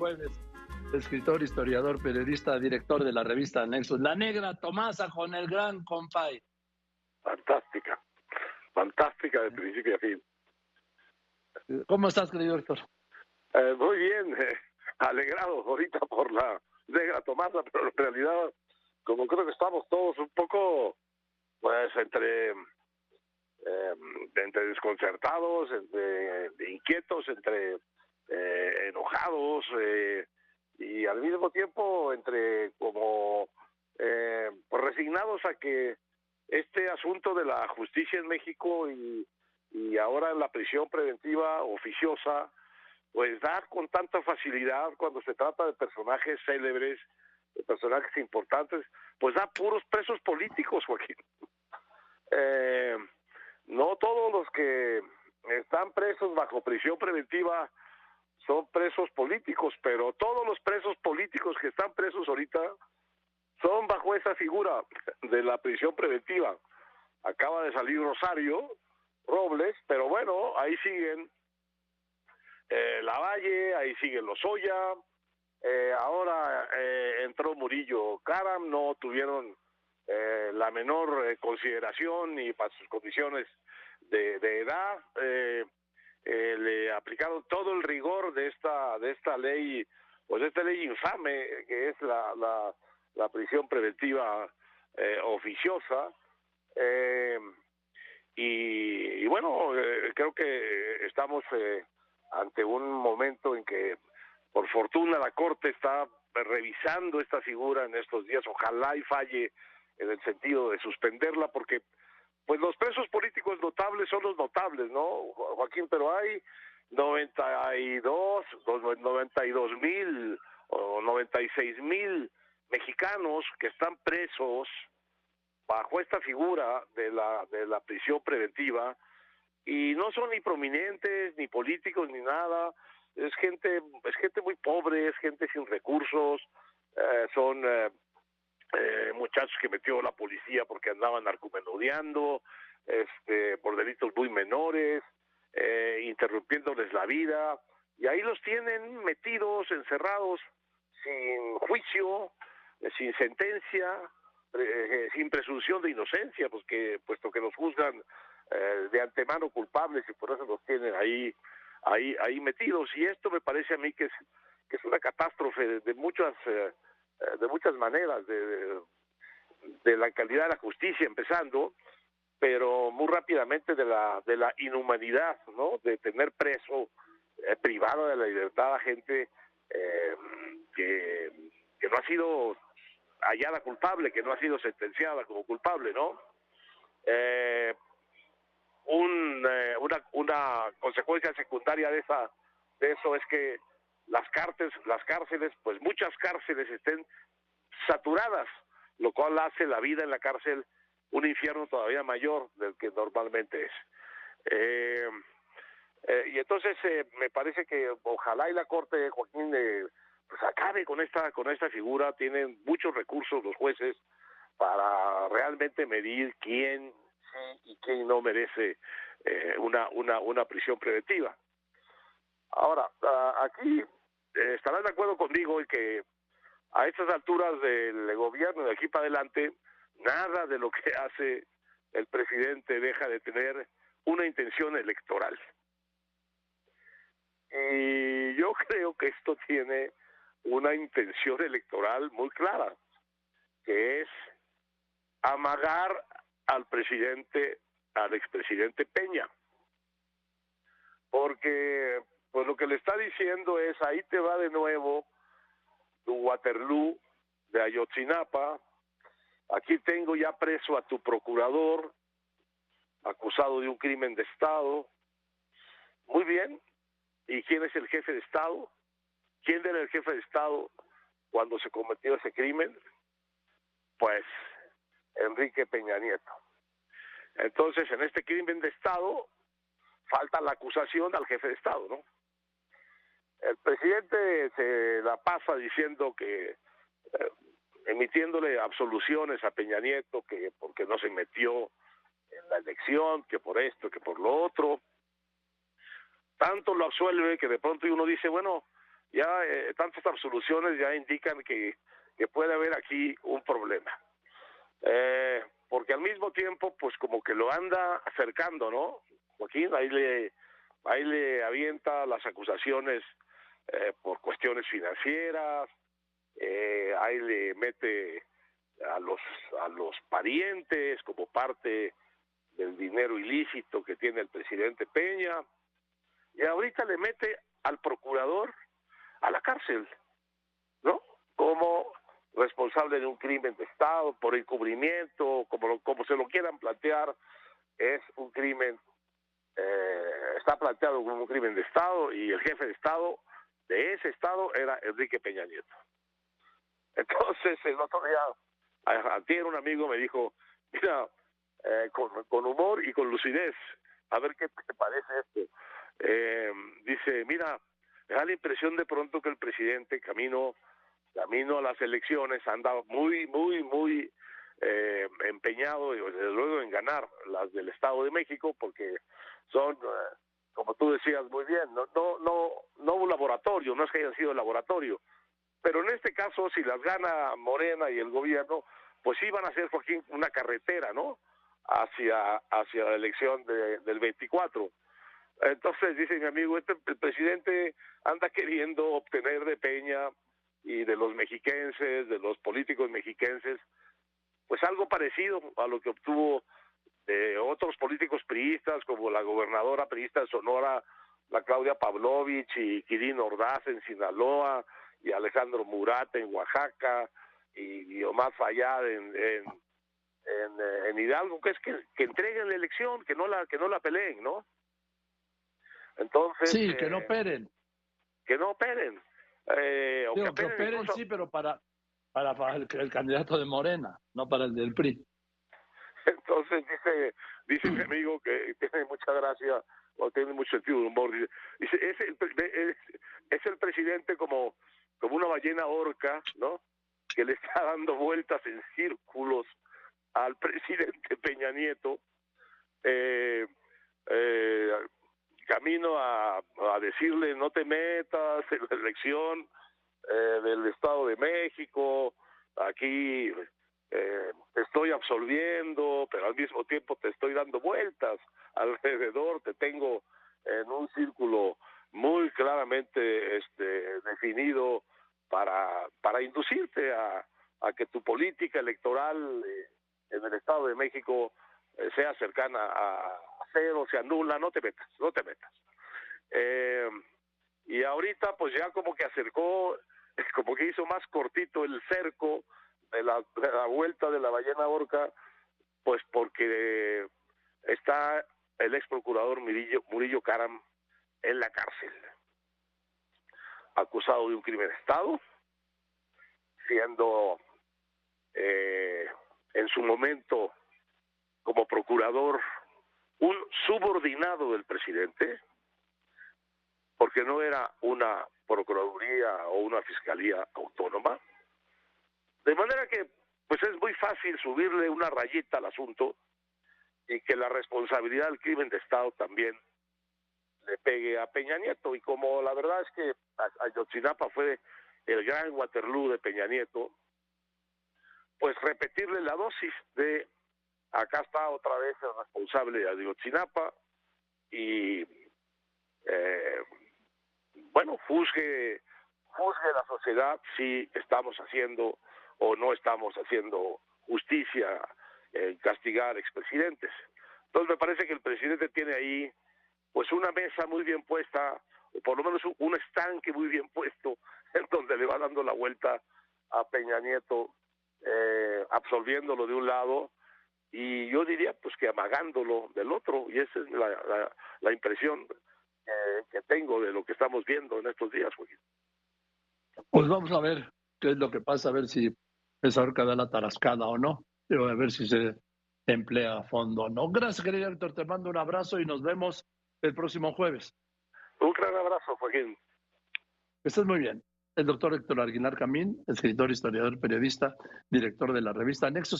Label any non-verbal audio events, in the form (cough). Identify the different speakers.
Speaker 1: jueves, escritor, historiador, periodista, director de la revista Nexus. La negra Tomasa con el gran compay.
Speaker 2: Fantástica, fantástica de principio a fin.
Speaker 1: ¿Cómo estás, querido Héctor?
Speaker 2: Eh, muy bien, (laughs) eh, alegrado ahorita por la negra Tomasa, pero en realidad, como creo que estamos todos un poco, pues, entre eh, entre desconcertados, entre inquietos, entre eh, enojados eh, y al mismo tiempo entre como eh, pues resignados a que este asunto de la justicia en México y, y ahora la prisión preventiva oficiosa pues da con tanta facilidad cuando se trata de personajes célebres, de personajes importantes, pues da puros presos políticos, (laughs) Joaquín. Eh, no todos los que están presos bajo prisión preventiva son presos políticos, pero todos los presos políticos que están presos ahorita son bajo esa figura de la prisión preventiva. Acaba de salir Rosario Robles, pero bueno, ahí siguen eh, Lavalle, ahí siguen Lozoya, eh, ahora eh, entró Murillo Caram, no tuvieron eh, la menor eh, consideración ni para sus condiciones de, de edad. Eh, eh, le aplicaron todo el rigor de esta de esta ley, pues de esta ley infame que es la, la, la prisión preventiva eh, oficiosa. Eh, y, y, bueno, eh, creo que estamos eh, ante un momento en que, por fortuna, la Corte está revisando esta figura en estos días. Ojalá y falle en el sentido de suspenderla, porque pues los presos políticos notables son los notables, ¿no, Joaquín? Pero hay 92, 92 mil o 96 mil mexicanos que están presos bajo esta figura de la de la prisión preventiva y no son ni prominentes ni políticos ni nada es gente es gente muy pobre es gente sin recursos eh, son eh, eh, muchachos que metió la policía porque andaban narcomenodiando, este, por delitos muy menores, eh, interrumpiéndoles la vida, y ahí los tienen metidos, encerrados, sin juicio, eh, sin sentencia, eh, sin presunción de inocencia, pues que, puesto que los juzgan eh, de antemano culpables y por eso los tienen ahí, ahí, ahí metidos. Y esto me parece a mí que es, que es una catástrofe de, de muchas de muchas maneras, de, de la calidad de la justicia empezando, pero muy rápidamente de la de la inhumanidad, ¿no? De tener preso, eh, privado de la libertad a gente eh, que, que no ha sido hallada culpable, que no ha sido sentenciada como culpable, ¿no? Eh, un, eh, una, una consecuencia secundaria de esa de eso es que las cárceles, las cárceles, pues muchas cárceles estén saturadas, lo cual hace la vida en la cárcel un infierno todavía mayor del que normalmente es. Eh, eh, y entonces eh, me parece que ojalá y la corte Joaquín eh, pues acabe con esta con esta figura tienen muchos recursos los jueces para realmente medir quién sí y quién no merece eh, una una una prisión preventiva ahora uh, aquí eh, estarán de acuerdo conmigo en que a estas alturas del gobierno de aquí para adelante, nada de lo que (laughs) hace el presidente deja de tener una intención electoral. Y yo (laughs) creo que esto tiene una intención electoral muy clara, que es amagar al presidente, al expresidente Peña. Porque pues lo que le está diciendo es ahí te va de nuevo tu Waterloo de Ayotzinapa, aquí tengo ya preso a tu procurador, acusado de un crimen de Estado. Muy bien, ¿y quién es el jefe de Estado? ¿Quién era el jefe de Estado cuando se cometió ese crimen? Pues Enrique Peña Nieto. Entonces, en este crimen de Estado, falta la acusación al jefe de Estado, ¿no? El presidente se la pasa diciendo que, eh, emitiéndole absoluciones a Peña Nieto, que porque no se metió en la elección, que por esto, que por lo otro. Tanto lo absuelve que de pronto uno dice, bueno, ya eh, tantas absoluciones ya indican que, que puede haber aquí un problema. Eh, porque al mismo tiempo, pues como que lo anda acercando, ¿no? Joaquín, ahí le, ahí le avienta las acusaciones eh, por cuestiones financieras, eh, ahí le mete a los, a los parientes como parte del dinero ilícito que tiene el presidente Peña, y ahorita le mete al procurador a la cárcel, ¿no? Como responsable de un crimen de Estado, por encubrimiento, como, como se lo quieran plantear, es un crimen, eh, está planteado como un crimen de Estado y el jefe de Estado de ese Estado era Enrique Peña Nieto. Entonces, el otro día, ayer un amigo me dijo, mira, eh, con, con, humor y con lucidez, a ver qué te parece esto. Eh, dice, mira, me da la impresión de pronto que el presidente camino camino a las elecciones anda muy, muy, muy eh, empeñado, desde luego, en ganar las del Estado de México, porque son, eh, como tú decías muy bien, no, no, no, no un laboratorio, no es que hayan sido laboratorio, pero en este caso, si las gana Morena y el gobierno, pues sí van a ser, Joaquín, una carretera, ¿no? Hacia, hacia la elección de, del 24. Entonces, dice mi amigo, este, el presidente anda queriendo obtener de Peña y de los mexiquenses, de los políticos mexiquenses, pues algo parecido a lo que obtuvo de otros políticos priistas, como la gobernadora priista de Sonora, la Claudia Pavlovich y Kirin Ordaz en Sinaloa, y Alejandro Murat en Oaxaca, y, Omar Fayad en, en, en, Hidalgo, que es que, que entreguen la elección, que no la, que no la peleen, ¿no?
Speaker 1: Entonces... Sí, que no eh, operen.
Speaker 2: Que no operen. Eh,
Speaker 1: que sí, pero para, para, el, candidato de Morena, no para el del PRI.
Speaker 2: Entonces dice, dice mi amigo que tiene mucha gracia o tiene mucho sentido de humor. Dice, es, el, es, el presidente como, como una ballena orca, ¿no? Que le está dando vueltas en círculos al presidente Peña Nieto. Eh, eh, camino a, a decirle no te metas en la elección eh, del Estado de México, aquí eh, te estoy absolviendo, pero al mismo tiempo te estoy dando vueltas alrededor, te tengo en un círculo muy claramente este, definido para, para inducirte a, que tu política electoral eh, en el Estado de México sea cercana a, cero, se anula, no te metas, no te metas. Eh, y ahorita pues ya como que acercó, (laughs) como que hizo más cortito el cerco de la, vuelta de la ballena orca, pues porque está el ex procurador Murillo, Murillo Caram en la cárcel, acusado de un crimen de Estado, siendo eh, en su momento como procurador un subordinado del presidente, porque no era una procuraduría o una fiscalía autónoma. De manera que, pues es muy fácil subirle una rayita al asunto y que la responsabilidad del crimen de Estado también le pegue a Peña Nieto. Y como la verdad es que Ayotzinapa fue el gran Waterloo de Peña Nieto, pues repetirle la dosis de acá está otra vez el responsable de Ayotzinapa y eh, bueno, juzgue, juzgue la sociedad si estamos haciendo o no estamos haciendo justicia en castigar expresidentes. Entonces me parece que el presidente tiene ahí pues una mesa muy bien puesta, o por lo menos un estanque muy bien puesto, (laughs) en donde le va dando la vuelta a Peña Nieto, eh, absolviéndolo de un lado y yo diría pues que amagándolo del otro y esa es la, la, impresión que tengo de lo que estamos viendo en estos días.
Speaker 1: Pues vamos a ver qué es lo que pasa, a ver si esa horca da la tarascada o no, pero a ver si se emplea a fondo o no. Gracias, querido Héctor, te mando un abrazo y nos vemos el próximo jueves.
Speaker 2: Un gran abrazo, Joaquín.
Speaker 1: Estás muy bien. El doctor Héctor Arguinar Camín, escritor, historiador, periodista, director de la revista Nexos.